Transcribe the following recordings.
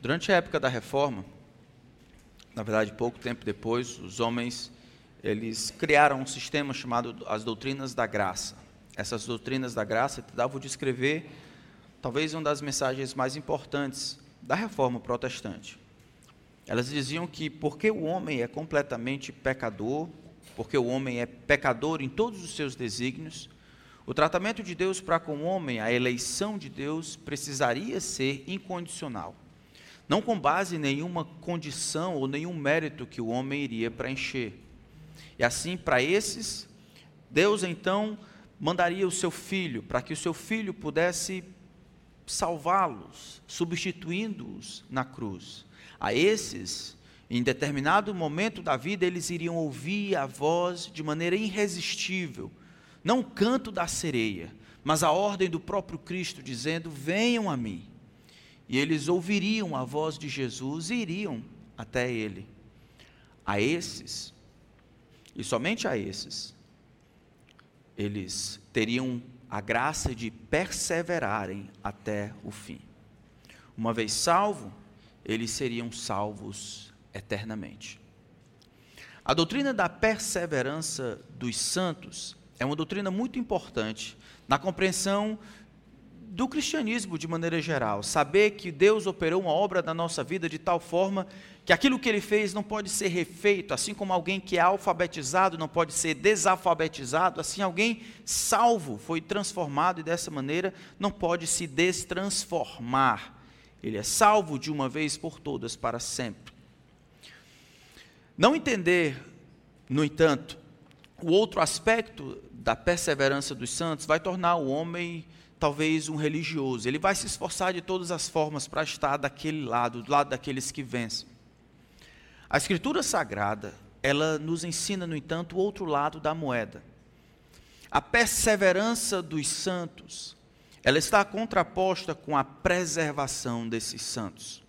Durante a época da reforma, na verdade, pouco tempo depois, os homens eles criaram um sistema chamado as doutrinas da graça. Essas doutrinas da graça davam de escrever talvez uma das mensagens mais importantes da reforma protestante. Elas diziam que porque o homem é completamente pecador, porque o homem é pecador em todos os seus desígnios, o tratamento de Deus para com o homem, a eleição de Deus, precisaria ser incondicional. Não com base em nenhuma condição ou nenhum mérito que o homem iria preencher. E assim, para esses, Deus então mandaria o seu filho, para que o seu filho pudesse salvá-los, substituindo-os na cruz. A esses, em determinado momento da vida, eles iriam ouvir a voz de maneira irresistível, não o canto da sereia, mas a ordem do próprio Cristo dizendo: Venham a mim. E eles ouviriam a voz de Jesus e iriam até ele. A esses, e somente a esses, eles teriam a graça de perseverarem até o fim. Uma vez salvo, eles seriam salvos eternamente. A doutrina da perseverança dos santos é uma doutrina muito importante na compreensão do cristianismo de maneira geral. Saber que Deus operou uma obra na nossa vida de tal forma que aquilo que ele fez não pode ser refeito, assim como alguém que é alfabetizado não pode ser desalfabetizado, assim alguém salvo foi transformado e dessa maneira não pode se destransformar. Ele é salvo de uma vez por todas para sempre. Não entender, no entanto, o outro aspecto da perseverança dos santos vai tornar o homem talvez um religioso. Ele vai se esforçar de todas as formas para estar daquele lado, do lado daqueles que vencem. A Escritura Sagrada, ela nos ensina, no entanto, o outro lado da moeda. A perseverança dos santos, ela está contraposta com a preservação desses santos.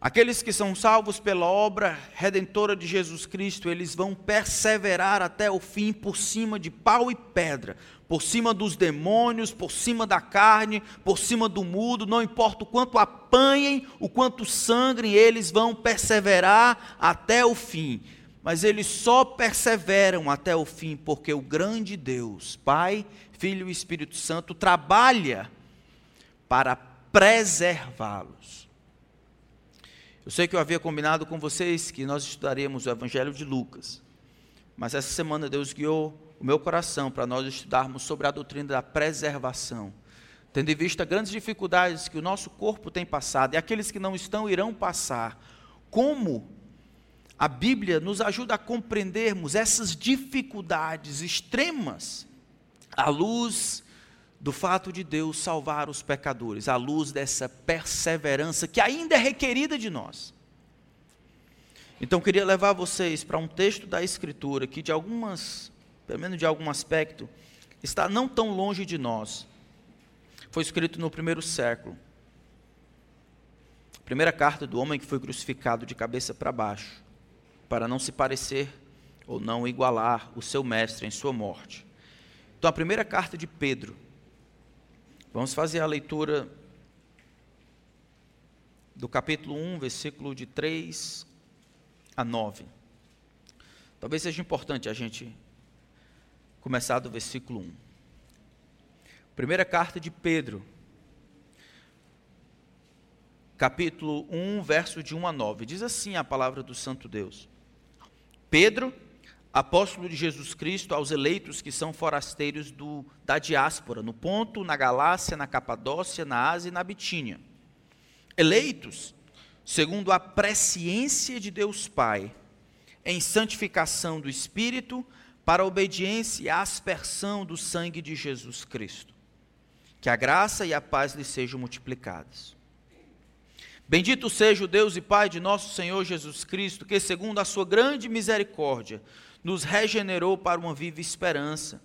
Aqueles que são salvos pela obra redentora de Jesus Cristo, eles vão perseverar até o fim por cima de pau e pedra, por cima dos demônios, por cima da carne, por cima do mudo, não importa o quanto apanhem, o quanto sangrem, eles vão perseverar até o fim. Mas eles só perseveram até o fim porque o grande Deus, Pai, Filho e Espírito Santo, trabalha para preservá-los. Eu sei que eu havia combinado com vocês que nós estudaríamos o Evangelho de Lucas, mas essa semana Deus guiou o meu coração para nós estudarmos sobre a doutrina da preservação, tendo em vista grandes dificuldades que o nosso corpo tem passado e aqueles que não estão irão passar. Como a Bíblia nos ajuda a compreendermos essas dificuldades extremas à luz do fato de Deus salvar os pecadores, à luz dessa perseverança que ainda é requerida de nós. Então queria levar vocês para um texto da Escritura que de algumas, pelo menos de algum aspecto, está não tão longe de nós. Foi escrito no primeiro século. Primeira carta do homem que foi crucificado de cabeça para baixo, para não se parecer ou não igualar o seu mestre em sua morte. Então a primeira carta de Pedro, Vamos fazer a leitura do capítulo 1, versículo de 3 a 9. Talvez seja importante a gente começar do versículo 1. Primeira carta de Pedro, capítulo 1, verso de 1 a 9. Diz assim a palavra do Santo Deus: Pedro, apóstolo de Jesus Cristo aos eleitos que são forasteiros do, da diáspora, no Ponto, na Galácia, na Capadócia, na Ásia e na Bitínia. Eleitos segundo a presciência de Deus Pai, em santificação do Espírito, para a obediência e a aspersão do sangue de Jesus Cristo. Que a graça e a paz lhe sejam multiplicadas. Bendito seja o Deus e Pai de nosso Senhor Jesus Cristo, que, segundo a sua grande misericórdia, nos regenerou para uma viva esperança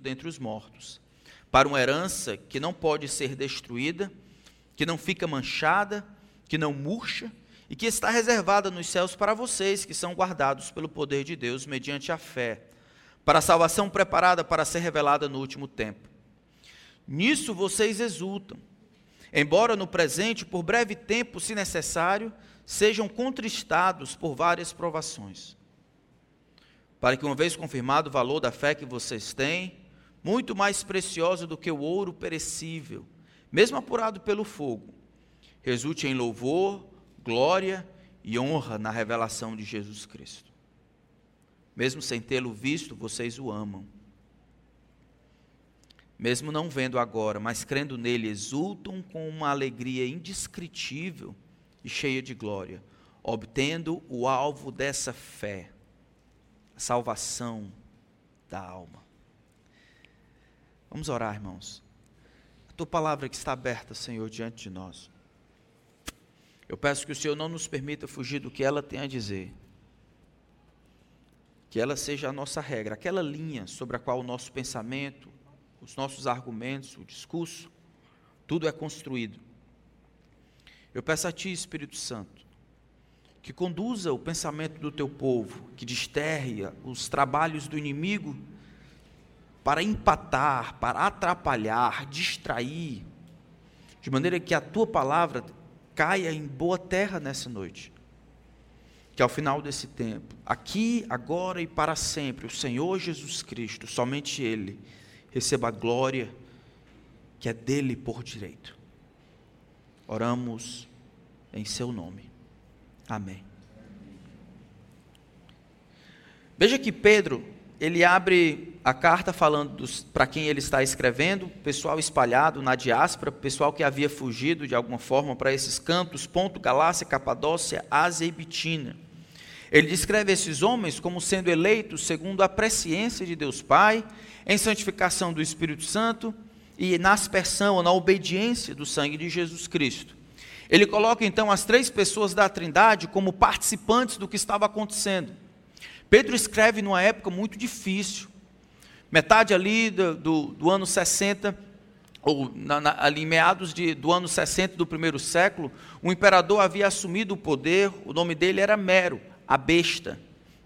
dentre os mortos, para uma herança que não pode ser destruída, que não fica manchada, que não murcha e que está reservada nos céus para vocês que são guardados pelo poder de Deus mediante a fé, para a salvação preparada para ser revelada no último tempo. Nisso vocês exultam embora no presente, por breve tempo, se necessário, sejam contristados por várias provações, para que, uma vez confirmado o valor da fé que vocês têm, muito mais preciosa do que o ouro perecível, mesmo apurado pelo fogo, resulte em louvor, glória e honra na revelação de Jesus Cristo. Mesmo sem tê-lo visto, vocês o amam. Mesmo não vendo agora, mas crendo nele, exultam com uma alegria indescritível e cheia de glória, obtendo o alvo dessa fé, a salvação da alma. Vamos orar, irmãos. A tua palavra que está aberta, Senhor, diante de nós. Eu peço que o Senhor não nos permita fugir do que ela tem a dizer. Que ela seja a nossa regra, aquela linha sobre a qual o nosso pensamento, os nossos argumentos, o discurso, tudo é construído. Eu peço a Ti, Espírito Santo, que conduza o pensamento do Teu povo, que desterre os trabalhos do inimigo para empatar, para atrapalhar, distrair, de maneira que a tua palavra caia em boa terra nessa noite. Que ao final desse tempo, aqui, agora e para sempre, o Senhor Jesus Cristo, somente Ele, receba a glória que é dele por direito. Oramos em seu nome. Amém. Veja que Pedro ele abre a carta falando para quem ele está escrevendo, pessoal espalhado na diáspora, pessoal que havia fugido de alguma forma para esses cantos, Ponto, Galácia, Capadócia, Ásia e Bitina. Ele descreve esses homens como sendo eleitos segundo a presciência de Deus Pai, em santificação do Espírito Santo e na aspersão ou na obediência do sangue de Jesus Cristo. Ele coloca então as três pessoas da Trindade como participantes do que estava acontecendo. Pedro escreve numa época muito difícil, metade ali do, do, do ano 60, ou na, na, ali em meados de, do ano 60 do primeiro século, o imperador havia assumido o poder, o nome dele era Mero, a besta.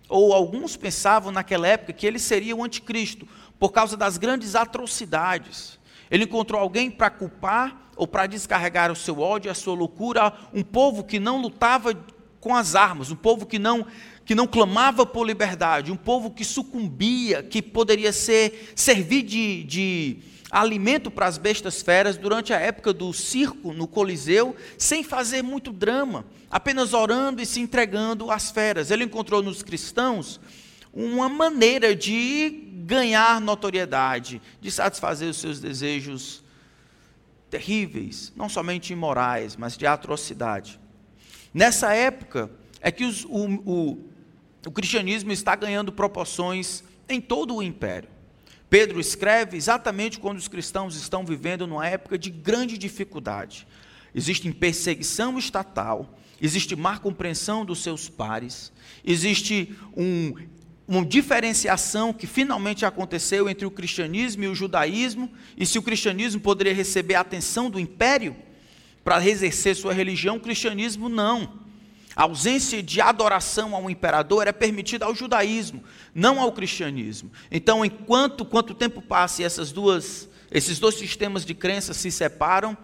Ou alguns pensavam naquela época que ele seria o anticristo, por causa das grandes atrocidades. Ele encontrou alguém para culpar ou para descarregar o seu ódio, a sua loucura, um povo que não lutava com as armas, um povo que não que não clamava por liberdade, um povo que sucumbia, que poderia ser servir de, de alimento para as bestas feras durante a época do circo no Coliseu, sem fazer muito drama, apenas orando e se entregando às feras. Ele encontrou nos cristãos uma maneira de ganhar notoriedade, de satisfazer os seus desejos terríveis, não somente imorais, mas de atrocidade. Nessa época é que os, o, o, o cristianismo está ganhando proporções em todo o império. Pedro escreve exatamente quando os cristãos estão vivendo numa época de grande dificuldade. Existe perseguição estatal, existe má compreensão dos seus pares, existe um, uma diferenciação que finalmente aconteceu entre o cristianismo e o judaísmo, e se o cristianismo poderia receber a atenção do império para exercer sua religião, o cristianismo não. A ausência de adoração ao imperador é permitida ao judaísmo, não ao cristianismo. Então, enquanto quanto tempo passa e essas duas, esses dois sistemas de crença se separam,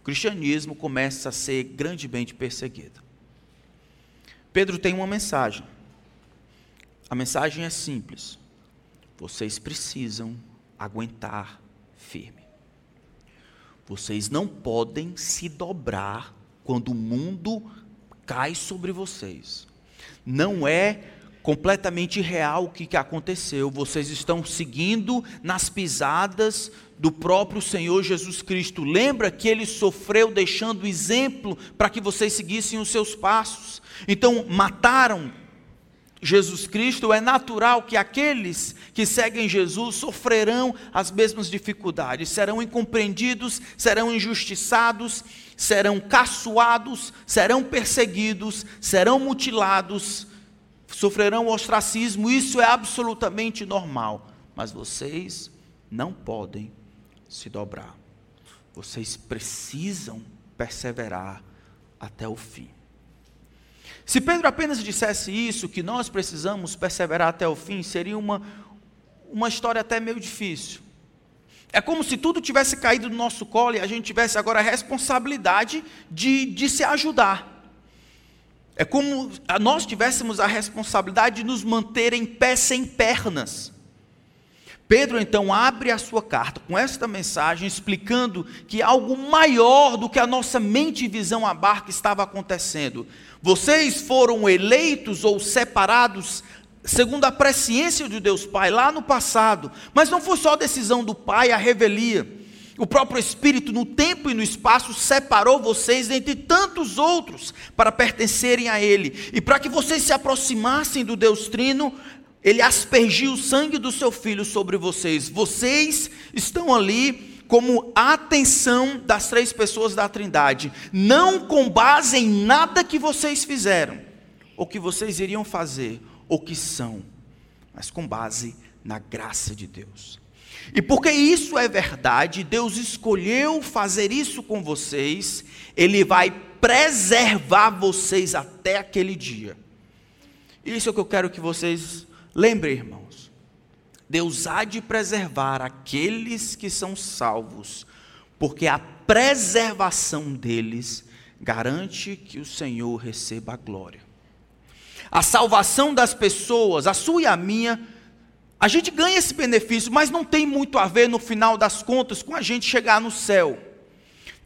o cristianismo começa a ser grandemente perseguido. Pedro tem uma mensagem. A mensagem é simples. Vocês precisam aguentar firme. Vocês não podem se dobrar quando o mundo cai sobre vocês. Não é completamente real o que, aconteceu. Vocês estão seguindo nas pisadas do próprio Senhor Jesus Cristo. Lembra que ele sofreu deixando exemplo para que vocês seguissem os seus passos. Então, mataram Jesus Cristo, é natural que aqueles que seguem Jesus sofrerão as mesmas dificuldades, serão incompreendidos, serão injustiçados, serão caçoados, serão perseguidos, serão mutilados, sofrerão ostracismo, isso é absolutamente normal. Mas vocês não podem se dobrar, vocês precisam perseverar até o fim. Se Pedro apenas dissesse isso, que nós precisamos perseverar até o fim, seria uma, uma história até meio difícil. É como se tudo tivesse caído no nosso colo e a gente tivesse agora a responsabilidade de, de se ajudar. É como nós tivéssemos a responsabilidade de nos manter em pé sem pernas. Pedro então abre a sua carta com esta mensagem explicando que algo maior do que a nossa mente e visão abarca estava acontecendo. Vocês foram eleitos ou separados segundo a presciência de Deus Pai lá no passado, mas não foi só decisão do Pai a revelia. O próprio Espírito, no tempo e no espaço, separou vocês dentre tantos outros para pertencerem a Ele. E para que vocês se aproximassem do Deus Trino, Ele aspergiu o sangue do seu Filho sobre vocês. Vocês estão ali como atenção das três pessoas da Trindade, não com base em nada que vocês fizeram, ou que vocês iriam fazer, ou que são, mas com base na graça de Deus. E porque isso é verdade, Deus escolheu fazer isso com vocês, Ele vai preservar vocês até aquele dia. Isso é o que eu quero que vocês lembrem, irmãos. Deus há de preservar aqueles que são salvos, porque a preservação deles garante que o Senhor receba a glória. A salvação das pessoas, a sua e a minha, a gente ganha esse benefício, mas não tem muito a ver, no final das contas, com a gente chegar no céu.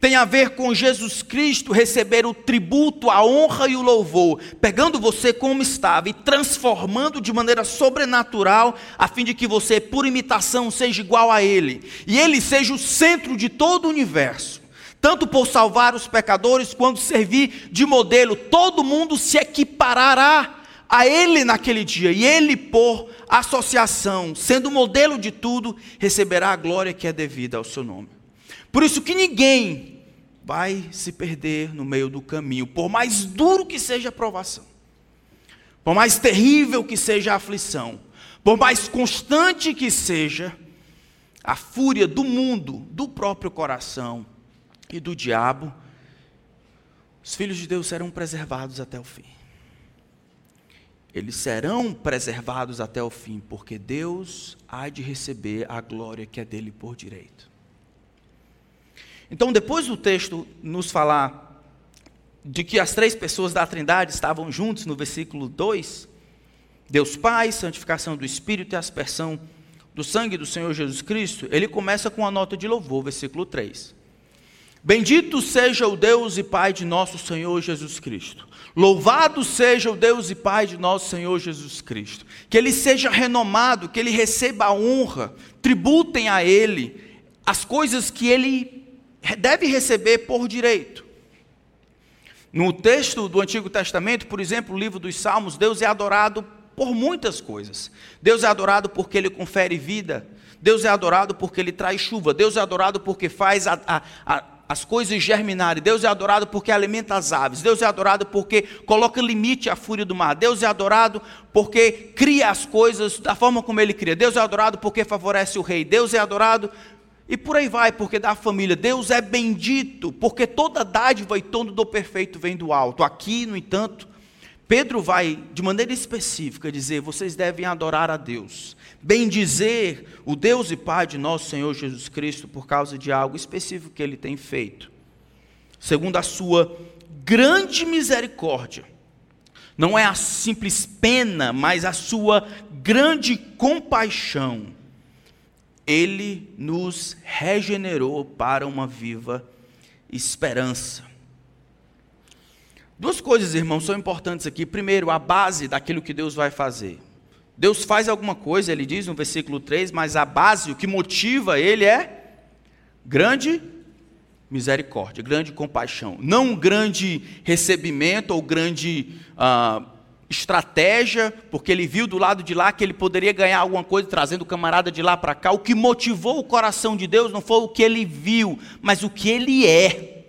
Tem a ver com Jesus Cristo receber o tributo, a honra e o louvor, pegando você como estava e transformando de maneira sobrenatural, a fim de que você, por imitação, seja igual a Ele, e Ele seja o centro de todo o universo tanto por salvar os pecadores, quanto servir de modelo. Todo mundo se equiparará a Ele naquele dia, e Ele, por associação, sendo modelo de tudo, receberá a glória que é devida ao seu nome. Por isso que ninguém vai se perder no meio do caminho, por mais duro que seja a provação, por mais terrível que seja a aflição, por mais constante que seja a fúria do mundo, do próprio coração e do diabo, os filhos de Deus serão preservados até o fim eles serão preservados até o fim, porque Deus há de receber a glória que é dele por direito. Então, depois do texto nos falar de que as três pessoas da Trindade estavam juntos no versículo 2, Deus Pai, santificação do Espírito e aspersão do sangue do Senhor Jesus Cristo, ele começa com a nota de louvor, versículo 3. Bendito seja o Deus e Pai de nosso Senhor Jesus Cristo Louvado seja o Deus e Pai de nosso Senhor Jesus Cristo. Que Ele seja renomado, que Ele receba a honra, tributem a Ele as coisas que Ele deve receber por direito. No texto do Antigo Testamento, por exemplo, o livro dos Salmos, Deus é adorado por muitas coisas. Deus é adorado porque Ele confere vida. Deus é adorado porque Ele traz chuva. Deus é adorado porque faz a, a, a as coisas germinarem. Deus é adorado porque alimenta as aves. Deus é adorado porque coloca limite à fúria do mar. Deus é adorado porque cria as coisas da forma como Ele cria. Deus é adorado porque favorece o rei. Deus é adorado e por aí vai, porque dá família. Deus é bendito porque toda dádiva e todo do perfeito vem do alto. Aqui, no entanto, Pedro vai, de maneira específica, dizer: vocês devem adorar a Deus, bendizer o Deus e Pai de nosso Senhor Jesus Cristo por causa de algo específico que ele tem feito, segundo a sua grande misericórdia. Não é a simples pena, mas a sua grande compaixão. Ele nos regenerou para uma viva esperança. Duas coisas, irmãos, são importantes aqui. Primeiro, a base daquilo que Deus vai fazer. Deus faz alguma coisa, ele diz no versículo 3, mas a base, o que motiva ele é grande misericórdia, grande compaixão. Não grande recebimento ou grande ah, estratégia, porque ele viu do lado de lá que ele poderia ganhar alguma coisa trazendo o camarada de lá para cá. O que motivou o coração de Deus não foi o que ele viu, mas o que ele é.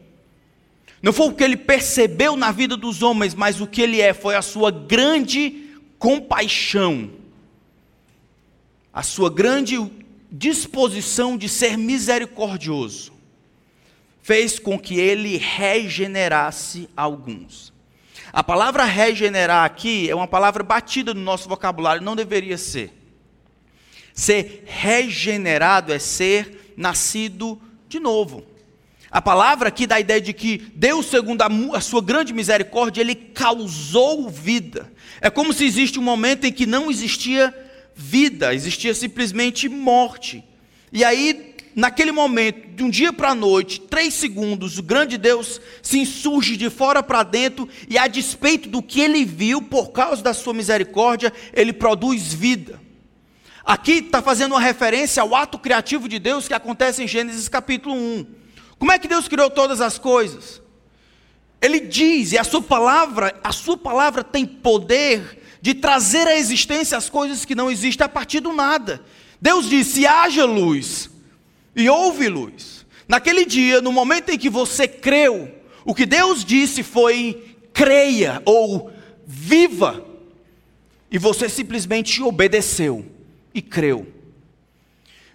Não foi o que ele percebeu na vida dos homens, mas o que ele é, foi a sua grande compaixão, a sua grande disposição de ser misericordioso, fez com que ele regenerasse alguns. A palavra regenerar aqui é uma palavra batida no nosso vocabulário, não deveria ser. Ser regenerado é ser nascido de novo. A palavra aqui dá a ideia de que Deus, segundo a, a, sua grande misericórdia, ele causou vida. É como se existe um momento em que não existia vida, existia simplesmente morte. E aí, naquele momento, de um dia para a noite, três segundos, o grande Deus se insurge de fora para dentro e, a despeito do que ele viu, por causa da sua misericórdia, ele produz vida. Aqui está fazendo uma referência ao ato criativo de Deus que acontece em Gênesis capítulo 1. Como é que Deus criou todas as coisas? Ele diz, e a sua palavra, a sua palavra tem poder de trazer à existência as coisas que não existem a partir do nada. Deus disse: haja luz, e houve luz. Naquele dia, no momento em que você creu, o que Deus disse foi: creia ou viva, e você simplesmente obedeceu e creu.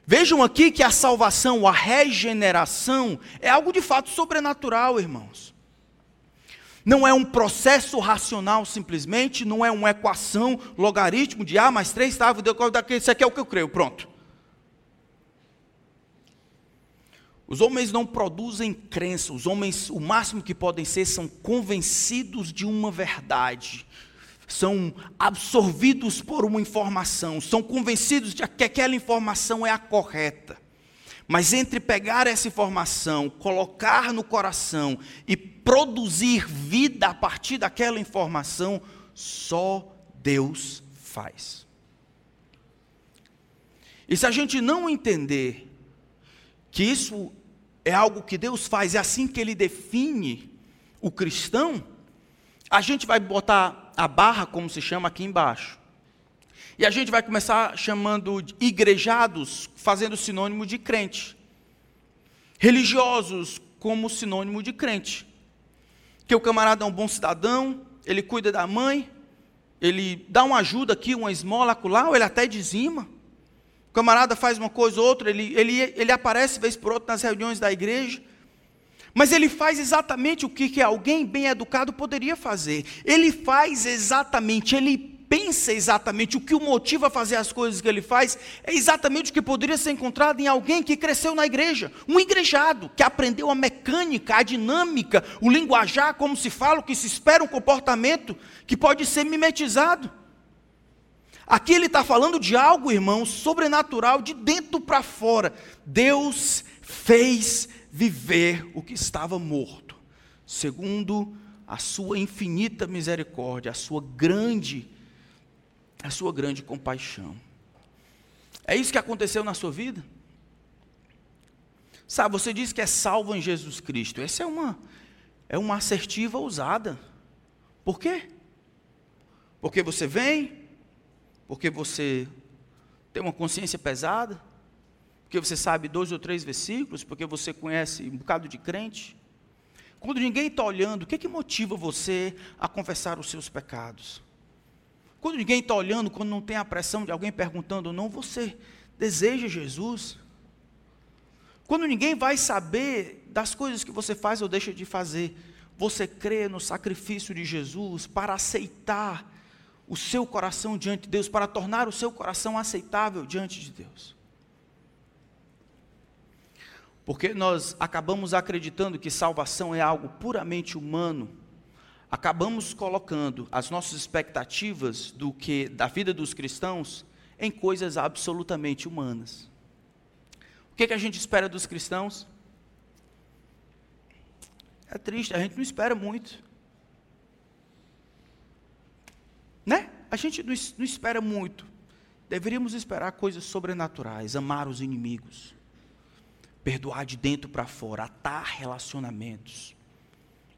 Vejam aqui que a salvação, a regeneração, é algo de fato sobrenatural, irmãos. Não é um processo racional simplesmente, não é uma equação, logaritmo de A mais 3, tá, isso aqui é o que eu creio, pronto. Os homens não produzem crença, os homens, o máximo que podem ser, são convencidos de uma verdade, são absorvidos por uma informação, são convencidos de que aquela informação é a correta. Mas entre pegar essa informação, colocar no coração e produzir vida a partir daquela informação, só Deus faz. E se a gente não entender que isso é algo que Deus faz, é assim que ele define o cristão, a gente vai botar a barra, como se chama aqui embaixo. E a gente vai começar chamando igrejados, fazendo sinônimo de crente. Religiosos como sinônimo de crente. Que o camarada é um bom cidadão, ele cuida da mãe, ele dá uma ajuda aqui, uma esmola acolá, ou ele até dizima. Camarada faz uma coisa ou outra, ele, ele, ele aparece vez por outra nas reuniões da igreja. Mas ele faz exatamente o que, que alguém bem educado poderia fazer. Ele faz exatamente, ele pensa exatamente o que o motiva a fazer as coisas que ele faz, é exatamente o que poderia ser encontrado em alguém que cresceu na igreja, um igrejado, que aprendeu a mecânica, a dinâmica, o linguajar, como se fala, o que se espera, um comportamento que pode ser mimetizado. Aqui ele está falando de algo, irmão, sobrenatural, de dentro para fora. Deus fez viver o que estava morto, segundo a sua infinita misericórdia, a sua grande a sua grande compaixão. É isso que aconteceu na sua vida? Sabe, você diz que é salvo em Jesus Cristo. Essa é uma é uma assertiva ousada. Por quê? Porque você vem? Porque você tem uma consciência pesada? porque você sabe dois ou três versículos, porque você conhece um bocado de crente. Quando ninguém está olhando, o que, é que motiva você a confessar os seus pecados? Quando ninguém está olhando, quando não tem a pressão de alguém perguntando não, você deseja Jesus? Quando ninguém vai saber das coisas que você faz ou deixa de fazer, você crê no sacrifício de Jesus para aceitar o seu coração diante de Deus, para tornar o seu coração aceitável diante de Deus. Porque nós acabamos acreditando que salvação é algo puramente humano, acabamos colocando as nossas expectativas do que da vida dos cristãos em coisas absolutamente humanas. O que, é que a gente espera dos cristãos? É triste, a gente não espera muito. Né? A gente não, não espera muito. Deveríamos esperar coisas sobrenaturais, amar os inimigos perdoar de dentro para fora, atar relacionamentos,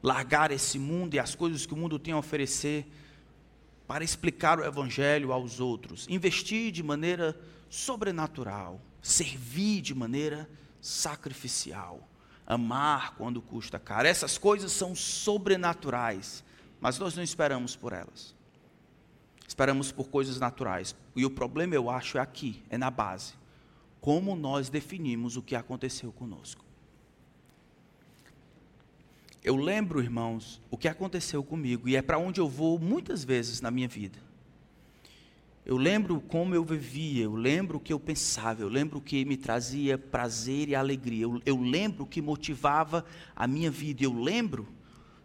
largar esse mundo e as coisas que o mundo tem a oferecer para explicar o evangelho aos outros, investir de maneira sobrenatural, servir de maneira sacrificial, amar quando custa caro. Essas coisas são sobrenaturais, mas nós não esperamos por elas. Esperamos por coisas naturais. E o problema, eu acho, é aqui, é na base como nós definimos o que aconteceu conosco. Eu lembro, irmãos, o que aconteceu comigo e é para onde eu vou muitas vezes na minha vida. Eu lembro como eu vivia, eu lembro o que eu pensava, eu lembro o que me trazia prazer e alegria, eu, eu lembro o que motivava a minha vida, eu lembro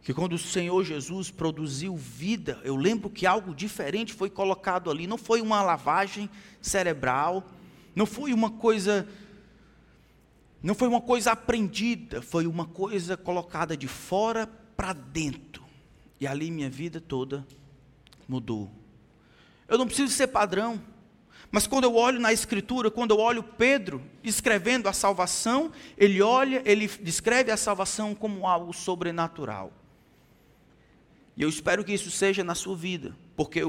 que quando o Senhor Jesus produziu vida, eu lembro que algo diferente foi colocado ali, não foi uma lavagem cerebral, não foi uma coisa não foi uma coisa aprendida, foi uma coisa colocada de fora para dentro. E ali minha vida toda mudou. Eu não preciso ser padrão. Mas quando eu olho na escritura, quando eu olho Pedro escrevendo a salvação, ele olha, ele descreve a salvação como algo sobrenatural. E eu espero que isso seja na sua vida, porque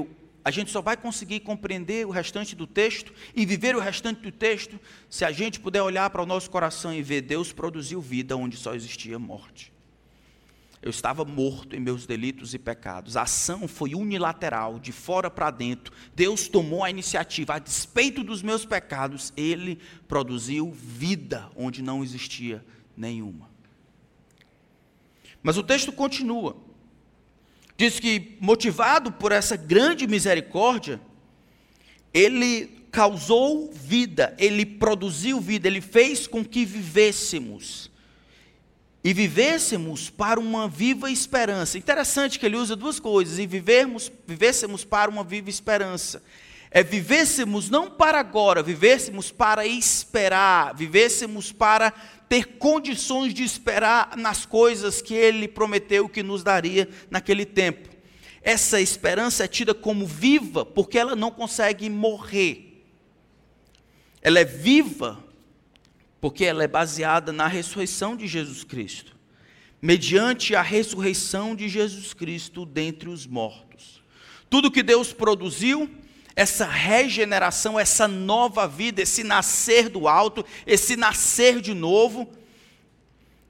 a gente só vai conseguir compreender o restante do texto e viver o restante do texto se a gente puder olhar para o nosso coração e ver Deus produziu vida onde só existia morte. Eu estava morto em meus delitos e pecados. A ação foi unilateral, de fora para dentro. Deus tomou a iniciativa. A despeito dos meus pecados, Ele produziu vida onde não existia nenhuma. Mas o texto continua. Diz que, motivado por essa grande misericórdia, Ele causou vida, Ele produziu vida, Ele fez com que vivêssemos e vivêssemos para uma viva esperança. Interessante que ele usa duas coisas, e vivermos, vivêssemos para uma viva esperança. É vivêssemos não para agora, vivêssemos para esperar, vivêssemos para ter condições de esperar nas coisas que ele prometeu que nos daria naquele tempo. Essa esperança é tida como viva porque ela não consegue morrer. Ela é viva porque ela é baseada na ressurreição de Jesus Cristo. Mediante a ressurreição de Jesus Cristo dentre os mortos. Tudo que Deus produziu, essa regeneração, essa nova vida, esse nascer do alto, esse nascer de novo,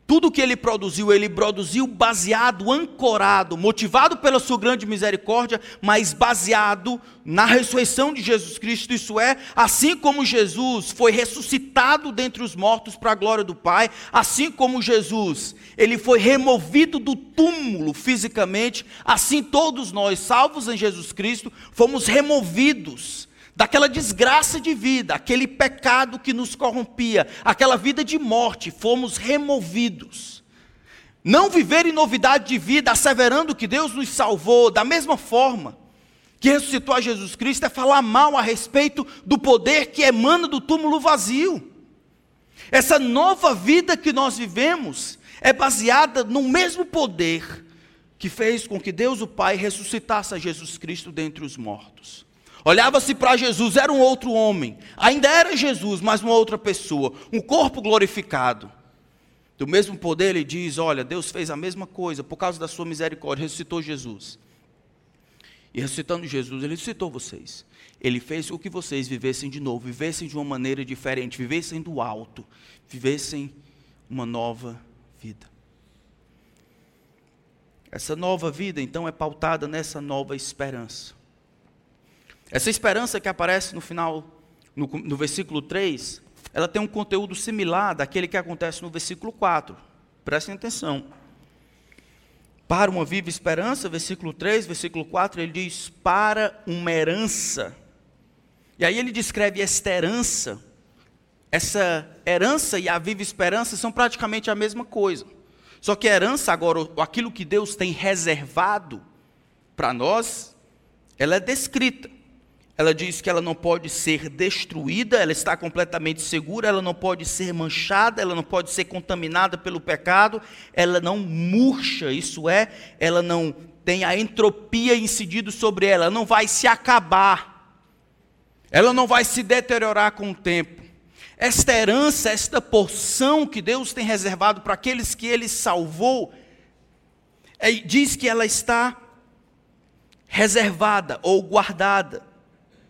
tudo que ele produziu, ele produziu baseado, ancorado, motivado pela sua grande misericórdia, mas baseado na ressurreição de Jesus Cristo. Isso é, assim como Jesus foi ressuscitado dentre os mortos para a glória do Pai, assim como Jesus, ele foi removido do túmulo fisicamente, assim todos nós, salvos em Jesus Cristo, fomos removidos daquela desgraça de vida, aquele pecado que nos corrompia, aquela vida de morte, fomos removidos. Não viver em novidade de vida, asseverando que Deus nos salvou, da mesma forma que ressuscitou a Jesus Cristo, é falar mal a respeito do poder que emana do túmulo vazio. Essa nova vida que nós vivemos é baseada no mesmo poder que fez com que Deus o Pai ressuscitasse a Jesus Cristo dentre os mortos. Olhava-se para Jesus, era um outro homem. Ainda era Jesus, mas uma outra pessoa. Um corpo glorificado. Do mesmo poder, ele diz: Olha, Deus fez a mesma coisa por causa da sua misericórdia, ressuscitou Jesus. E ressuscitando Jesus, ele ressuscitou vocês. Ele fez o que vocês vivessem de novo, vivessem de uma maneira diferente, vivessem do alto, vivessem uma nova vida. Essa nova vida, então, é pautada nessa nova esperança. Essa esperança que aparece no final, no, no versículo 3, ela tem um conteúdo similar daquele que acontece no versículo 4. Prestem atenção. Para uma viva esperança, versículo 3, versículo 4, ele diz: para uma herança. E aí ele descreve esta herança. Essa herança e a viva esperança são praticamente a mesma coisa. Só que a herança, agora, aquilo que Deus tem reservado para nós, ela é descrita ela diz que ela não pode ser destruída, ela está completamente segura, ela não pode ser manchada, ela não pode ser contaminada pelo pecado, ela não murcha, isso é, ela não tem a entropia incidido sobre ela, ela não vai se acabar, ela não vai se deteriorar com o tempo. Esta herança, esta porção que Deus tem reservado para aqueles que Ele salvou, é, diz que ela está reservada ou guardada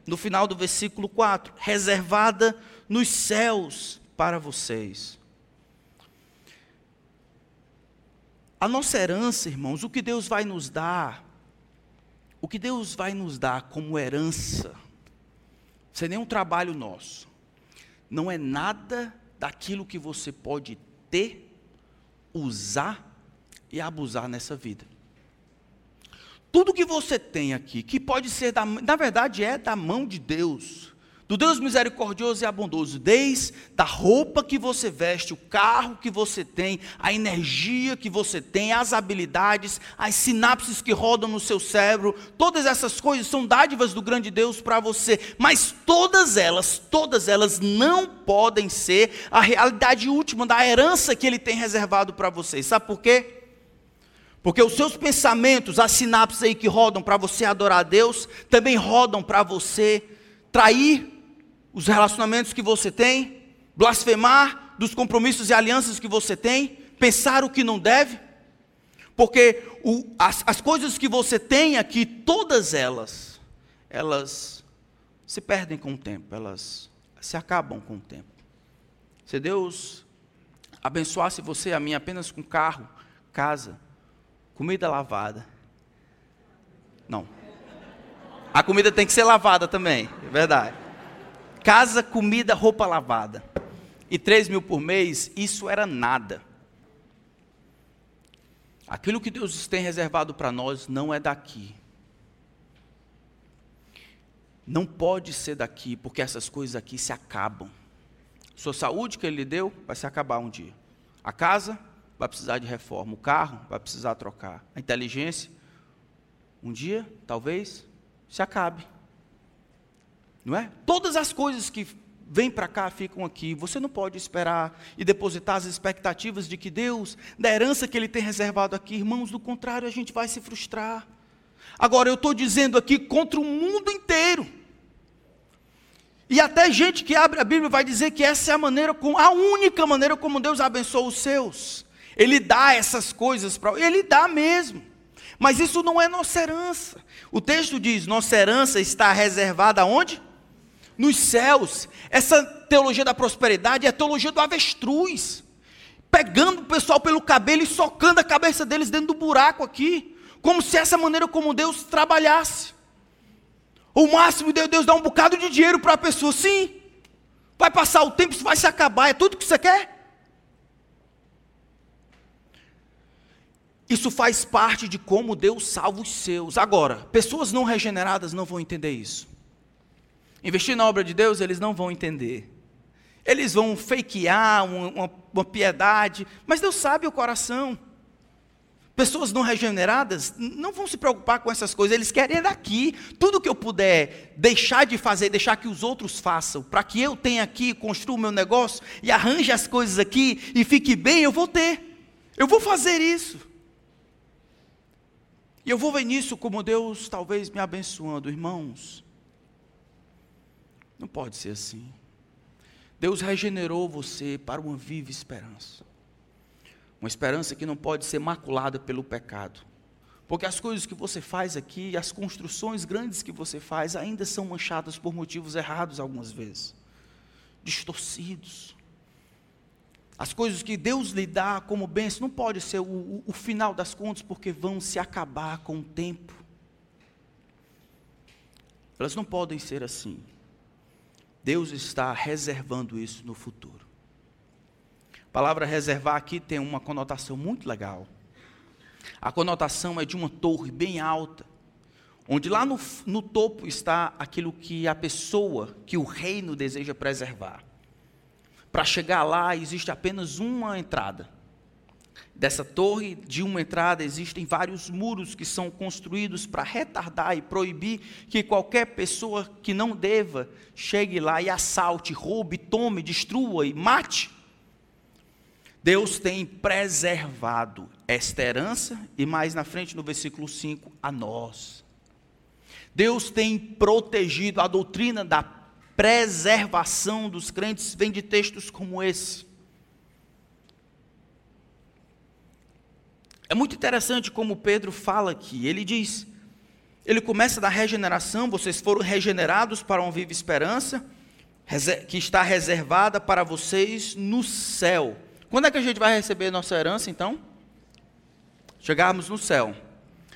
no final do versículo 4, reservada nos céus para vocês. A nossa herança, irmãos, o que Deus vai nos dar, o que Deus vai nos dar como herança, sem nenhum trabalho nosso, não é nada daquilo que você pode ter, usar e abusar nessa vida. Tudo que você tem aqui, que pode ser, da, na verdade, é da mão de Deus, do Deus misericordioso e abundoso, desde a roupa que você veste, o carro que você tem, a energia que você tem, as habilidades, as sinapses que rodam no seu cérebro, todas essas coisas são dádivas do grande Deus para você, mas todas elas, todas elas não podem ser a realidade última da herança que Ele tem reservado para você. Sabe por quê? Porque os seus pensamentos, as sinapses aí que rodam para você adorar a Deus, também rodam para você trair os relacionamentos que você tem, blasfemar dos compromissos e alianças que você tem, pensar o que não deve, porque o, as, as coisas que você tem aqui, todas elas, elas se perdem com o tempo, elas se acabam com o tempo. Se Deus abençoasse você, a mim, apenas com carro, casa, comida lavada. Não. A comida tem que ser lavada também, é verdade casa, comida, roupa lavada. E 3 mil por mês, isso era nada. Aquilo que Deus tem reservado para nós não é daqui. Não pode ser daqui, porque essas coisas aqui se acabam. Sua saúde que Ele lhe deu vai se acabar um dia. A casa vai precisar de reforma. O carro vai precisar trocar. A inteligência, um dia, talvez, se acabe. Não é? Todas as coisas que vêm para cá ficam aqui. Você não pode esperar e depositar as expectativas de que Deus, da herança que Ele tem reservado aqui, irmãos, do contrário, a gente vai se frustrar. Agora, eu estou dizendo aqui contra o mundo inteiro. E até gente que abre a Bíblia vai dizer que essa é a maneira, a única maneira como Deus abençoa os seus. Ele dá essas coisas para. Ele dá mesmo. Mas isso não é nossa herança. O texto diz: nossa herança está reservada onde? nos céus. Essa teologia da prosperidade é a teologia do avestruz. Pegando o pessoal pelo cabelo e socando a cabeça deles dentro do buraco aqui. Como se essa maneira como Deus trabalhasse. O máximo de Deus dar um bocado de dinheiro para a pessoa. Sim. Vai passar o tempo, isso vai se acabar. É tudo que você quer? Isso faz parte de como Deus salva os seus. Agora, pessoas não regeneradas não vão entender isso investir na obra de Deus, eles não vão entender. Eles vão fakear uma, uma, uma piedade, mas Deus sabe o coração. Pessoas não regeneradas não vão se preocupar com essas coisas, eles querem daqui. Tudo que eu puder deixar de fazer, deixar que os outros façam, para que eu tenha aqui, construa o meu negócio e arranje as coisas aqui e fique bem, eu vou ter. Eu vou fazer isso. E eu vou ver nisso como Deus talvez me abençoando, irmãos. Não pode ser assim. Deus regenerou você para uma viva esperança. Uma esperança que não pode ser maculada pelo pecado. Porque as coisas que você faz aqui, as construções grandes que você faz, ainda são manchadas por motivos errados algumas vezes distorcidos. As coisas que Deus lhe dá como bênção não pode ser o, o, o final das contas, porque vão se acabar com o tempo. Elas não podem ser assim. Deus está reservando isso no futuro. A palavra reservar aqui tem uma conotação muito legal. A conotação é de uma torre bem alta, onde lá no, no topo está aquilo que a pessoa, que o reino deseja preservar. Para chegar lá existe apenas uma entrada dessa torre, de uma entrada, existem vários muros que são construídos para retardar e proibir que qualquer pessoa que não deva chegue lá e assalte, roube, tome, destrua e mate. Deus tem preservado esta herança, e mais na frente, no versículo 5, a nós. Deus tem protegido a doutrina da preservação dos crentes, vem de textos como esse. É muito interessante como Pedro fala aqui. Ele diz, ele começa da regeneração, vocês foram regenerados para uma viva esperança, que está reservada para vocês no céu. Quando é que a gente vai receber nossa herança, então? Chegarmos no céu.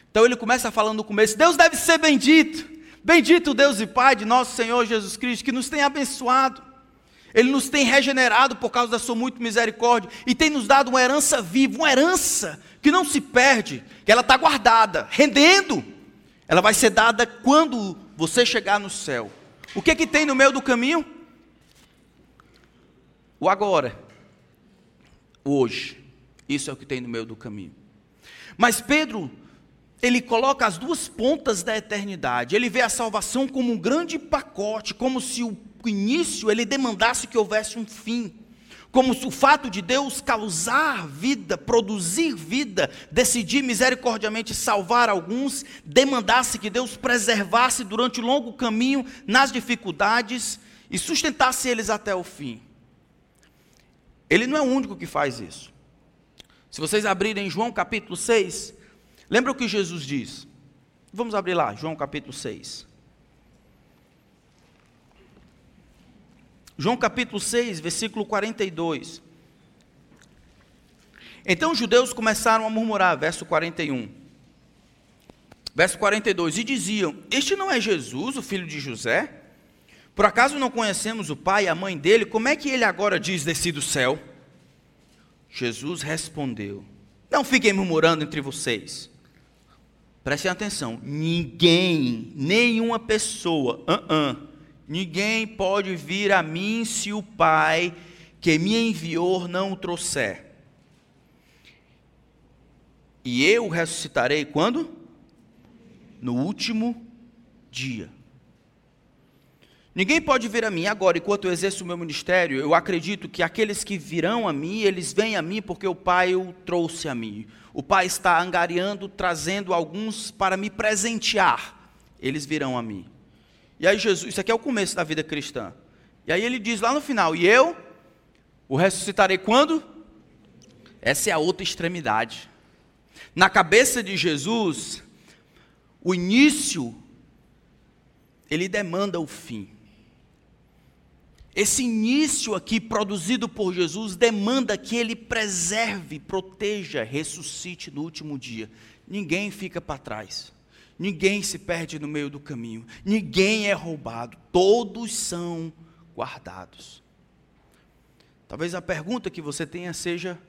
Então ele começa falando no começo: Deus deve ser bendito. Bendito Deus e Pai de nosso Senhor Jesus Cristo, que nos tem abençoado. Ele nos tem regenerado por causa da sua muito misericórdia e tem nos dado uma herança viva, uma herança que não se perde, que ela está guardada, rendendo Ela vai ser dada quando você chegar no céu. O que que tem no meio do caminho? O agora. O hoje. Isso é o que tem no meio do caminho. Mas Pedro, ele coloca as duas pontas da eternidade. Ele vê a salvação como um grande pacote, como se o início ele demandasse que houvesse um fim como se o fato de Deus causar vida, produzir vida, decidir misericordiamente salvar alguns, demandasse que Deus preservasse durante o longo caminho nas dificuldades e sustentasse eles até o fim. Ele não é o único que faz isso. Se vocês abrirem João capítulo 6, lembra o que Jesus diz? Vamos abrir lá, João capítulo 6. João capítulo 6, versículo 42. Então os judeus começaram a murmurar, verso 41. Verso 42: E diziam: Este não é Jesus, o filho de José? Por acaso não conhecemos o pai e a mãe dele? Como é que ele agora diz desci do céu? Jesus respondeu: Não fiquem murmurando entre vocês. Prestem atenção: ninguém, nenhuma pessoa, uh, -uh Ninguém pode vir a mim se o Pai que me enviou não o trouxer. E eu ressuscitarei quando? No último dia. Ninguém pode vir a mim agora, enquanto eu exerço o meu ministério. Eu acredito que aqueles que virão a mim, eles vêm a mim porque o Pai o trouxe a mim. O Pai está angariando, trazendo alguns para me presentear. Eles virão a mim. E aí Jesus, isso aqui é o começo da vida cristã. E aí ele diz lá no final: "E eu o ressuscitarei quando?" Essa é a outra extremidade. Na cabeça de Jesus, o início ele demanda o fim. Esse início aqui produzido por Jesus demanda que ele preserve, proteja, ressuscite no último dia. Ninguém fica para trás. Ninguém se perde no meio do caminho, ninguém é roubado, todos são guardados. Talvez a pergunta que você tenha seja: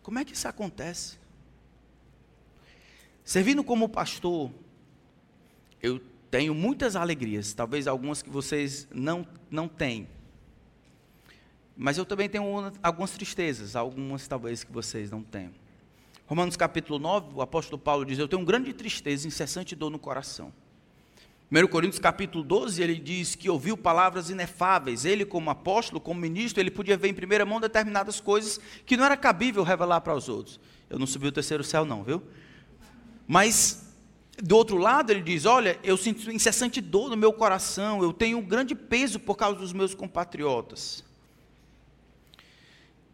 como é que isso acontece? Servindo como pastor, eu tenho muitas alegrias, talvez algumas que vocês não, não têm. Mas eu também tenho algumas tristezas, algumas talvez que vocês não tenham. Romanos capítulo 9, o apóstolo Paulo diz: Eu tenho grande tristeza, incessante dor no coração. 1 Coríntios capítulo 12, ele diz que ouviu palavras inefáveis. Ele, como apóstolo, como ministro, ele podia ver em primeira mão determinadas coisas que não era cabível revelar para os outros. Eu não subi o terceiro céu, não, viu? Mas, do outro lado, ele diz: Olha, eu sinto incessante dor no meu coração, eu tenho um grande peso por causa dos meus compatriotas.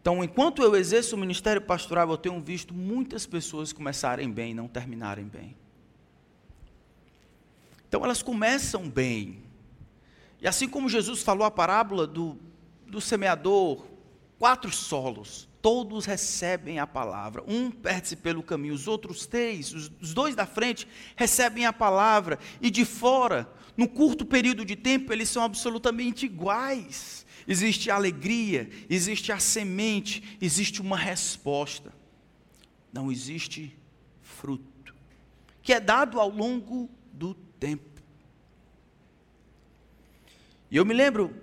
Então, enquanto eu exerço o ministério pastoral, eu tenho visto muitas pessoas começarem bem e não terminarem bem. Então, elas começam bem. E assim como Jesus falou a parábola do, do semeador, quatro solos, todos recebem a palavra. Um perde-se pelo caminho, os outros três, os, dois da frente, recebem a palavra. E de fora, num curto período de tempo, eles são absolutamente iguais existe alegria, existe a semente, existe uma resposta. Não existe fruto, que é dado ao longo do tempo. E eu me lembro,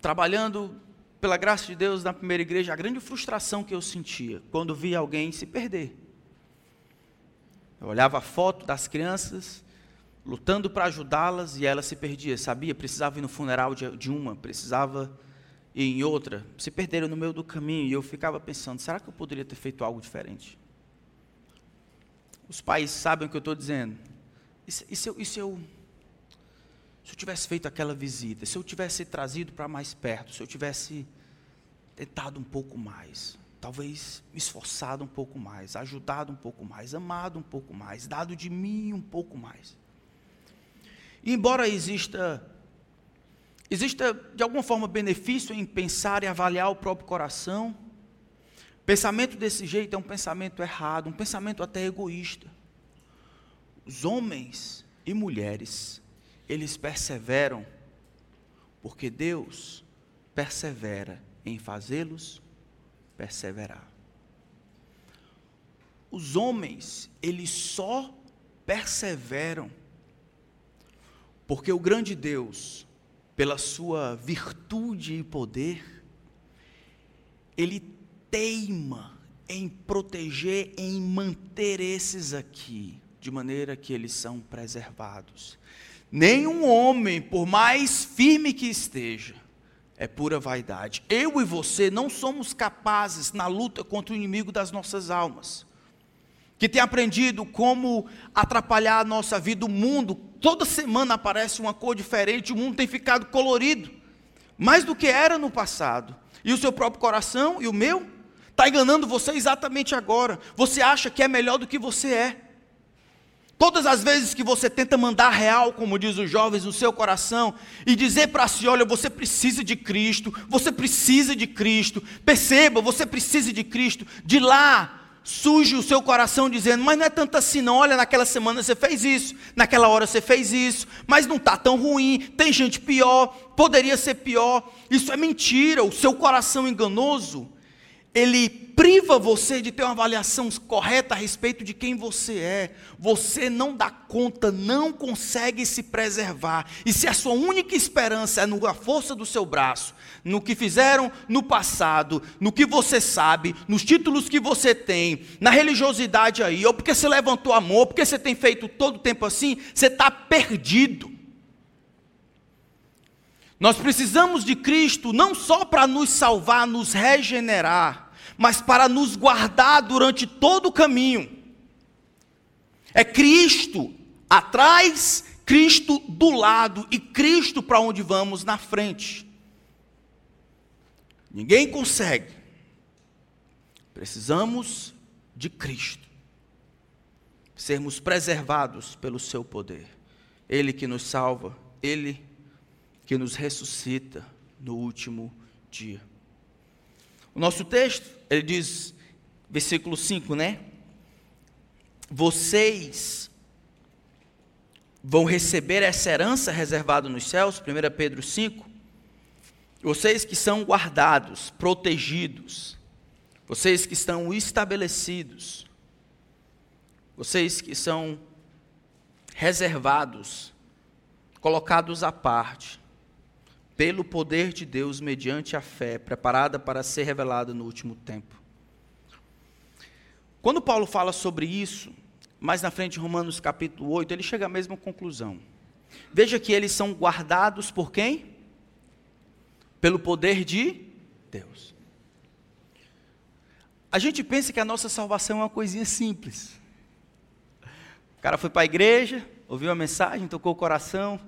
trabalhando pela graça de Deus na primeira igreja, a grande frustração que eu sentia quando via alguém se perder. Eu olhava a foto das crianças lutando para ajudá-las e ela se perdia, sabia? Precisava ir no funeral de, uma, precisava ir em outra, se perderam no meio do caminho e eu ficava pensando: será que eu poderia ter feito algo diferente? Os pais sabem o que eu estou dizendo. E se, e, se eu, e se, eu, se eu tivesse feito aquela visita, se eu tivesse trazido para mais perto, se eu tivesse tentado um pouco mais, talvez me esforçado um pouco mais, ajudado um pouco mais, amado um pouco mais, dado de mim um pouco mais. E embora exista, exista de alguma forma benefício em pensar e avaliar o próprio coração, pensamento desse jeito é um pensamento errado, um pensamento até egoísta. Os homens e mulheres, eles perseveram porque Deus persevera em fazê-los perseverar. Os homens, eles só perseveram. Porque o grande Deus, pela sua virtude e poder, ele teima em proteger, em manter esses aqui, de maneira que eles são preservados. Nenhum homem, por mais firme que esteja, é pura vaidade. Eu e você não somos capazes na luta contra o inimigo das nossas almas, que tem aprendido como atrapalhar a nossa vida, o mundo. Toda semana aparece uma cor diferente, o mundo tem ficado colorido, mais do que era no passado. E o seu próprio coração e o meu está enganando você exatamente agora. Você acha que é melhor do que você é. Todas as vezes que você tenta mandar real, como diz os jovens, no seu coração, e dizer para si: olha, você precisa de Cristo, você precisa de Cristo, perceba, você precisa de Cristo, de lá surge o seu coração dizendo: mas não é tanto assim, não. Olha, naquela semana você fez isso, naquela hora você fez isso, mas não está tão ruim, tem gente pior, poderia ser pior. Isso é mentira, o seu coração enganoso ele priva você de ter uma avaliação correta a respeito de quem você é. Você não dá conta, não consegue se preservar. E se a sua única esperança é na força do seu braço, no que fizeram no passado, no que você sabe, nos títulos que você tem, na religiosidade aí, ou porque você levantou amor, porque você tem feito todo o tempo assim, você está perdido. Nós precisamos de Cristo não só para nos salvar, nos regenerar, mas para nos guardar durante todo o caminho. É Cristo atrás, Cristo do lado e Cristo para onde vamos na frente. Ninguém consegue. Precisamos de Cristo. Sermos preservados pelo seu poder. Ele que nos salva, ele que nos ressuscita no último dia. O nosso texto, ele diz, versículo 5, né? Vocês vão receber essa herança reservada nos céus, 1 Pedro 5. Vocês que são guardados, protegidos, vocês que estão estabelecidos, vocês que são reservados, colocados à parte, pelo poder de Deus mediante a fé, preparada para ser revelada no último tempo. Quando Paulo fala sobre isso, mais na frente Romanos capítulo 8, ele chega à mesma conclusão. Veja que eles são guardados por quem? Pelo poder de Deus. A gente pensa que a nossa salvação é uma coisinha simples. O cara foi para a igreja, ouviu a mensagem, tocou o coração,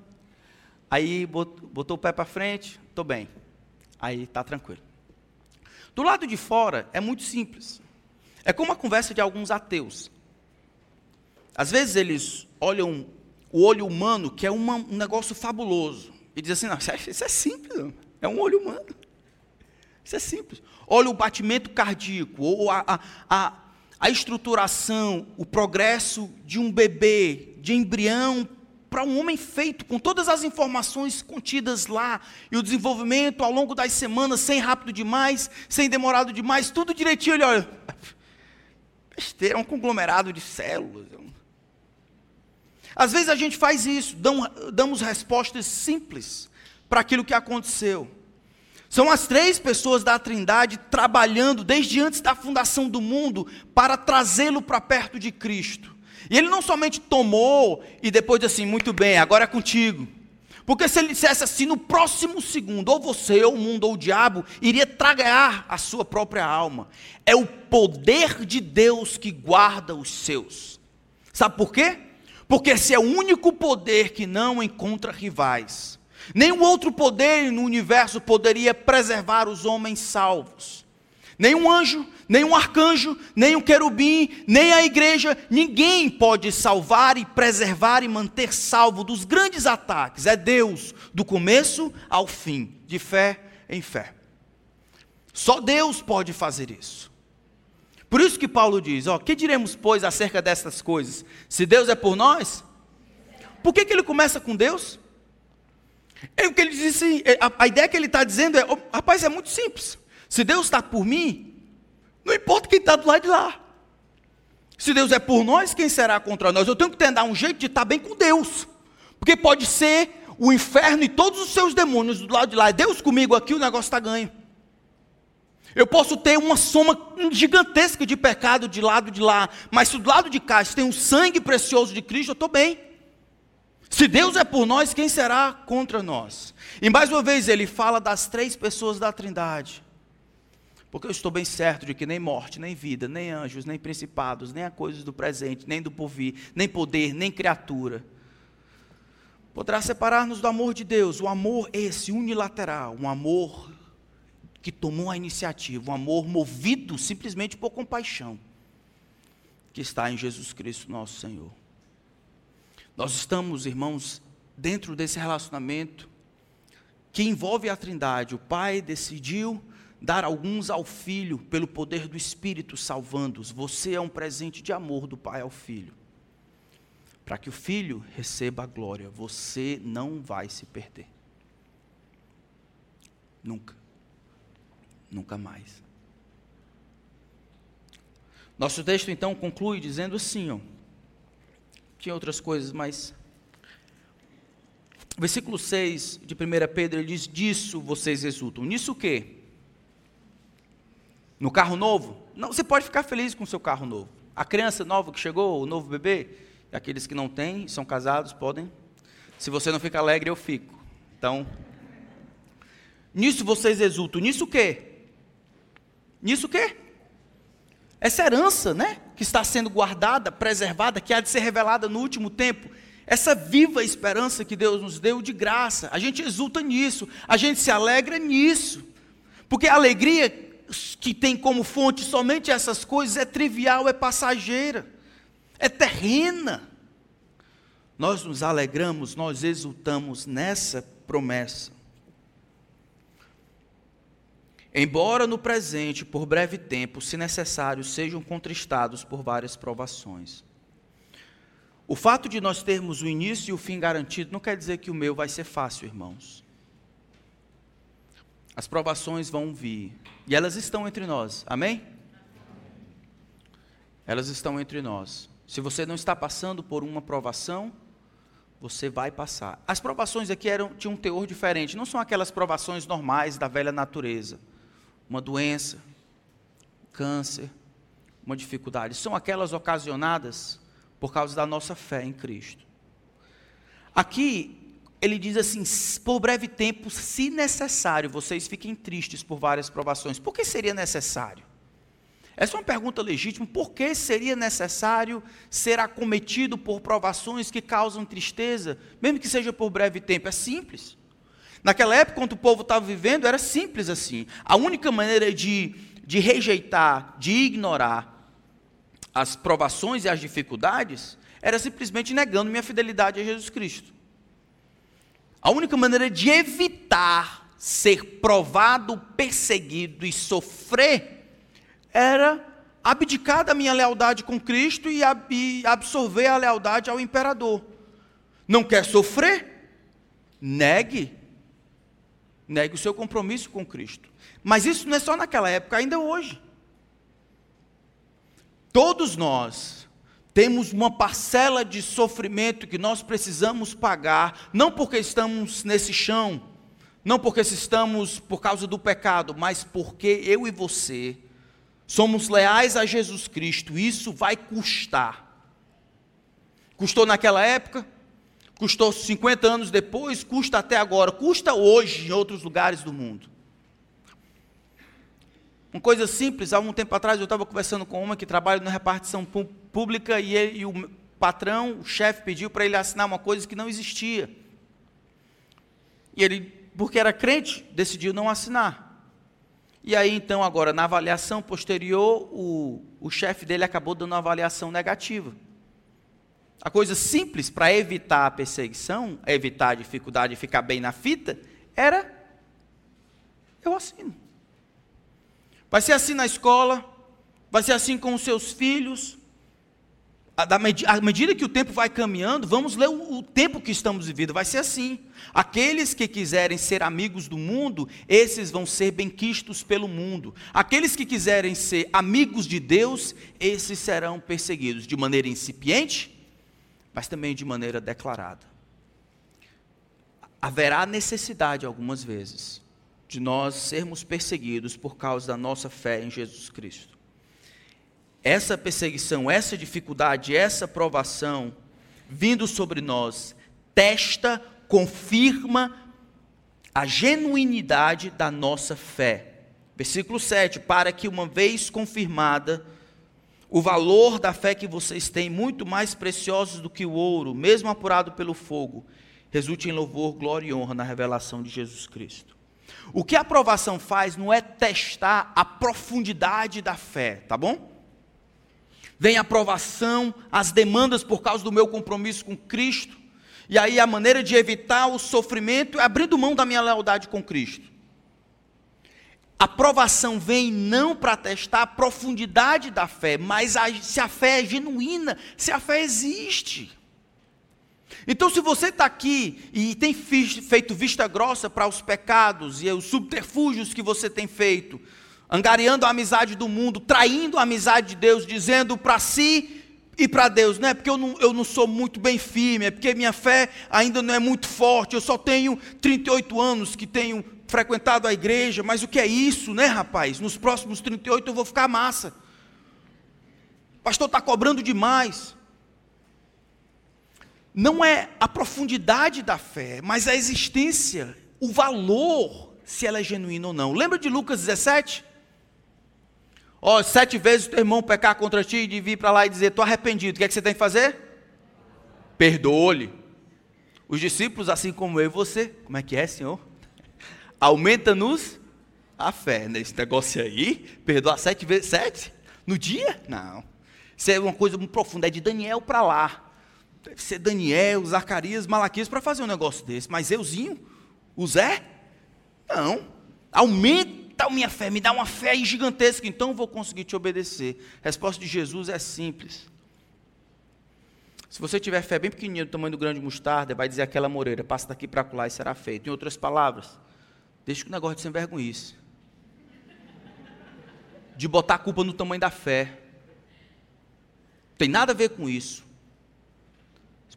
Aí botou o pé para frente, estou bem. Aí está tranquilo. Do lado de fora é muito simples. É como a conversa de alguns ateus. Às vezes eles olham o olho humano, que é uma, um negócio fabuloso, e dizem assim: não, isso é, é simples, é um olho humano. Isso é simples. Olha o batimento cardíaco, ou a, a, a, a estruturação, o progresso de um bebê, de embrião para um homem feito, com todas as informações contidas lá, e o desenvolvimento ao longo das semanas, sem rápido demais, sem demorado demais, tudo direitinho, ele olha, besteira, é um conglomerado de células. Às vezes a gente faz isso, damos respostas simples para aquilo que aconteceu. São as três pessoas da Trindade trabalhando desde antes da fundação do mundo para trazê-lo para perto de Cristo. E ele não somente tomou e depois disse assim, muito bem, agora é contigo. Porque se ele dissesse assim, no próximo segundo, ou você, ou o mundo, ou o diabo, iria tragar a sua própria alma. É o poder de Deus que guarda os seus. Sabe por quê? Porque esse é o único poder que não encontra rivais. Nenhum outro poder no universo poderia preservar os homens salvos. Nenhum anjo, nenhum arcanjo, nenhum querubim, nem a igreja, ninguém pode salvar e preservar e manter salvo dos grandes ataques. É Deus, do começo ao fim, de fé em fé. Só Deus pode fazer isso. Por isso que Paulo diz: ó, que diremos, pois, acerca dessas coisas? Se Deus é por nós, por que, que ele começa com Deus? É o que ele diz assim, é, a, a ideia que ele está dizendo é, oh, rapaz, é muito simples. Se Deus está por mim, não importa quem está do lado de lá. Se Deus é por nós, quem será contra nós? Eu tenho que tentar um jeito de estar bem com Deus. Porque pode ser o inferno e todos os seus demônios do lado de lá. É Deus comigo aqui, o negócio está ganho. Eu posso ter uma soma gigantesca de pecado de lado de lá, mas se do lado de cá tem o sangue precioso de Cristo, eu estou bem. Se Deus é por nós, quem será contra nós? E mais uma vez ele fala das três pessoas da Trindade. Porque eu estou bem certo de que nem morte, nem vida, nem anjos, nem principados, nem a coisas do presente, nem do porvir, nem poder, nem criatura poderá separar-nos do amor de Deus, o amor esse unilateral, um amor que tomou a iniciativa, um amor movido simplesmente por compaixão, que está em Jesus Cristo, nosso Senhor. Nós estamos, irmãos, dentro desse relacionamento que envolve a Trindade. O Pai decidiu dar alguns ao Filho pelo poder do Espírito salvando-os. Você é um presente de amor do Pai ao Filho. Para que o Filho receba a glória, você não vai se perder. Nunca. Nunca mais. Nosso texto então conclui dizendo assim, ó. Tinha outras coisas, mas versículo 6 de 1 Pedro, ele diz: Disso vocês exultam. Nisso o quê? No carro novo? Não, você pode ficar feliz com o seu carro novo. A criança nova que chegou, o novo bebê, aqueles que não têm, são casados, podem. Se você não fica alegre, eu fico. Então, nisso vocês exultam. Nisso o quê? Nisso o quê? Essa herança, né? Que está sendo guardada, preservada, que há de ser revelada no último tempo. Essa viva esperança que Deus nos deu de graça. A gente exulta nisso. A gente se alegra nisso. Porque a alegria que tem como fonte somente essas coisas é trivial, é passageira, é terrena. Nós nos alegramos, nós exultamos nessa promessa. Embora no presente, por breve tempo, se necessário, sejam contristados por várias provações. O fato de nós termos o início e o fim garantido não quer dizer que o meu vai ser fácil, irmãos. As provações vão vir. E elas estão entre nós. Amém? Elas estão entre nós. Se você não está passando por uma provação, você vai passar. As provações aqui eram, tinham um teor diferente. Não são aquelas provações normais da velha natureza. Uma doença, câncer, uma dificuldade. São aquelas ocasionadas por causa da nossa fé em Cristo. Aqui ele diz assim: por breve tempo, se necessário, vocês fiquem tristes por várias provações. Por que seria necessário? Essa é uma pergunta legítima. Por que seria necessário ser acometido por provações que causam tristeza, mesmo que seja por breve tempo? É simples. Naquela época, quando o povo estava vivendo, era simples assim. A única maneira de, de rejeitar, de ignorar as provações e as dificuldades, era simplesmente negando minha fidelidade a Jesus Cristo. A única maneira de evitar ser provado, perseguido e sofrer era abdicar da minha lealdade com Cristo e, absorver a lealdade ao imperador. Não quer sofrer? Negue. Negue o seu compromisso com Cristo. Mas isso não é só naquela época, ainda hoje. Todos nós temos uma parcela de sofrimento que nós precisamos pagar, não porque estamos nesse chão, não porque estamos por causa do pecado, mas porque eu e você somos leais a Jesus Cristo, isso vai custar. Custou naquela época, custou 50 anos depois, custa até agora, custa hoje em outros lugares do mundo. Uma coisa simples, há um tempo atrás eu estava conversando com uma que trabalha na repartição pública e, ele, e o patrão, o chefe, pediu para ele assinar uma coisa que não existia. E ele, porque era crente, decidiu não assinar. E aí, então, agora, na avaliação posterior, o, o chefe dele acabou dando uma avaliação negativa. A coisa simples para evitar a perseguição, evitar a dificuldade de ficar bem na fita, era: eu assino. Vai ser assim na escola, vai ser assim com os seus filhos. à medida que o tempo vai caminhando, vamos ler o, tempo que estamos vivendo, vai ser assim. Aqueles que quiserem ser amigos do mundo, esses vão ser benquistos pelo mundo. Aqueles que quiserem ser amigos de Deus, esses serão perseguidos de maneira incipiente, mas também de maneira declarada. Haverá necessidade algumas vezes de nós sermos perseguidos por causa da nossa fé em Jesus Cristo essa perseguição, essa dificuldade, essa provação vindo sobre nós, testa, confirma a genuinidade da nossa fé. Versículo 7: Para que, uma vez confirmada, o valor da fé que vocês têm, muito mais preciosos do que o ouro, mesmo apurado pelo fogo, resulte em louvor, glória e honra na revelação de Jesus Cristo. O que a aprovação faz não é testar a profundidade da fé, tá bom? vem a aprovação, as demandas por causa do meu compromisso com Cristo. E aí a maneira de evitar o sofrimento é abrindo mão da minha lealdade com Cristo. A aprovação vem não para testar a profundidade da fé, mas a, se a fé é genuína, se a fé existe. Então, se você está aqui e tem feito vista grossa para os pecados e os subterfúgios que você tem feito, angariando a amizade do mundo, traindo a amizade de Deus, dizendo para si e para Deus, não é porque eu não, eu não sou muito bem firme, é porque minha fé ainda não é muito forte, eu só tenho 38 anos que tenho frequentado a igreja, mas o que é isso, né, rapaz? Nos próximos 38 eu vou ficar massa. O pastor está cobrando demais. Não é a profundidade da fé, mas a existência, o valor, se ela é genuína ou não. Lembra de Lucas 17? Ó, oh, sete vezes o teu irmão pecar contra ti e vir para lá e dizer, estou arrependido. O que é que você tem que fazer? Perdoa-lhe. Os discípulos, assim como eu e você, como é que é, Senhor? Aumenta-nos a fé. Nesse negócio aí, perdoar sete vezes, sete? No dia? Não. Isso é uma coisa muito profunda, é de Daniel para lá. Deve ser Daniel, Zacarias, Malaquias para fazer um negócio desse. Mas euzinho, o Zé? Não. Aumenta tal minha fé, me dá uma fé gigantesca, então eu vou conseguir te obedecer. A resposta de Jesus é simples. Se você tiver fé bem pequenininha, do tamanho do grande mostarda, vai dizer aquela moreira, passa daqui para lá e será feito. Em outras palavras, deixa o negócio de sem vergonhice. De botar a culpa no tamanho da fé. Tem nada a ver com isso.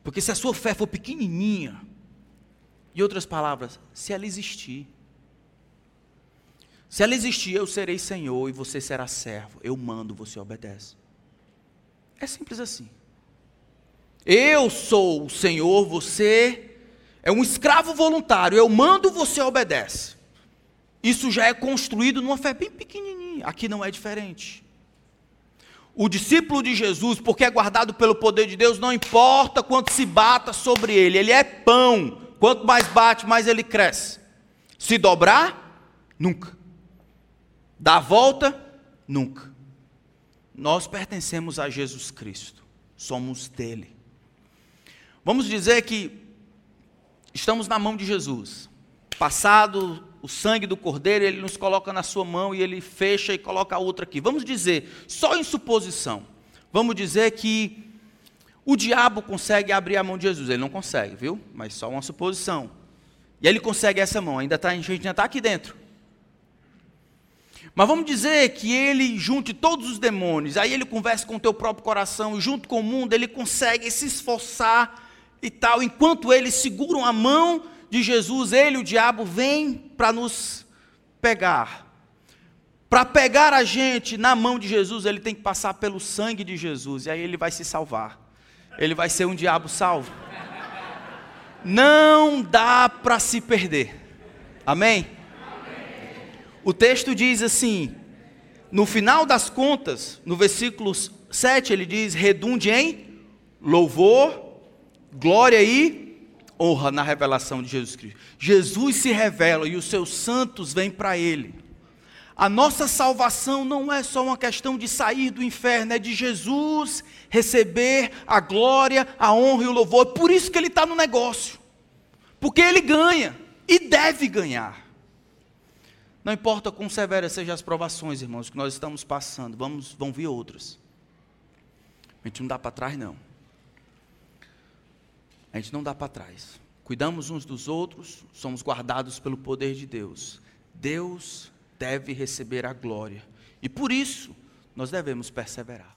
Porque se a sua fé for pequenininha, em outras palavras, se ela existir, se ela existir, eu serei Senhor e você será servo. Eu mando, você obedece. É simples assim. Eu sou o Senhor, você é um escravo voluntário. Eu mando, você obedece. Isso já é construído numa fé bem pequenininha. Aqui não é diferente. O discípulo de Jesus, porque é guardado pelo poder de Deus, não importa quanto se bata sobre ele, ele é pão. Quanto mais bate, mais ele cresce. Se dobrar, nunca. Dar volta? Nunca. Nós pertencemos a Jesus Cristo, somos dele. Vamos dizer que estamos na mão de Jesus. Passado o sangue do cordeiro, ele nos coloca na sua mão e ele fecha e coloca a outra aqui. Vamos dizer, só em suposição, vamos dizer que o diabo consegue abrir a mão de Jesus. Ele não consegue, viu? Mas só uma suposição. E ele consegue essa mão, ainda tá, a gente ainda está aqui dentro. Mas vamos dizer que ele junte todos os demônios, aí ele conversa com o teu próprio coração, e junto com o mundo ele consegue se esforçar e tal. Enquanto eles seguram a mão de Jesus, ele, o diabo, vem para nos pegar. Para pegar a gente na mão de Jesus, ele tem que passar pelo sangue de Jesus, e aí ele vai se salvar. Ele vai ser um diabo salvo. Não dá para se perder. Amém? O texto diz assim, no final das contas, no versículo 7, ele diz: redunde em louvor, glória e honra na revelação de Jesus Cristo. Jesus se revela e os seus santos vêm para ele. A nossa salvação não é só uma questão de sair do inferno, é de Jesus receber a glória, a honra e o louvor. É por isso que ele está no negócio. Porque ele ganha e deve ganhar. Não importa quão severas sejam as provações, irmãos, que nós estamos passando, vamos, vão vir outras. A gente não dá para trás, não. A gente não dá para trás. Cuidamos uns dos outros, somos guardados pelo poder de Deus. Deus deve receber a glória. E por isso, nós devemos perseverar.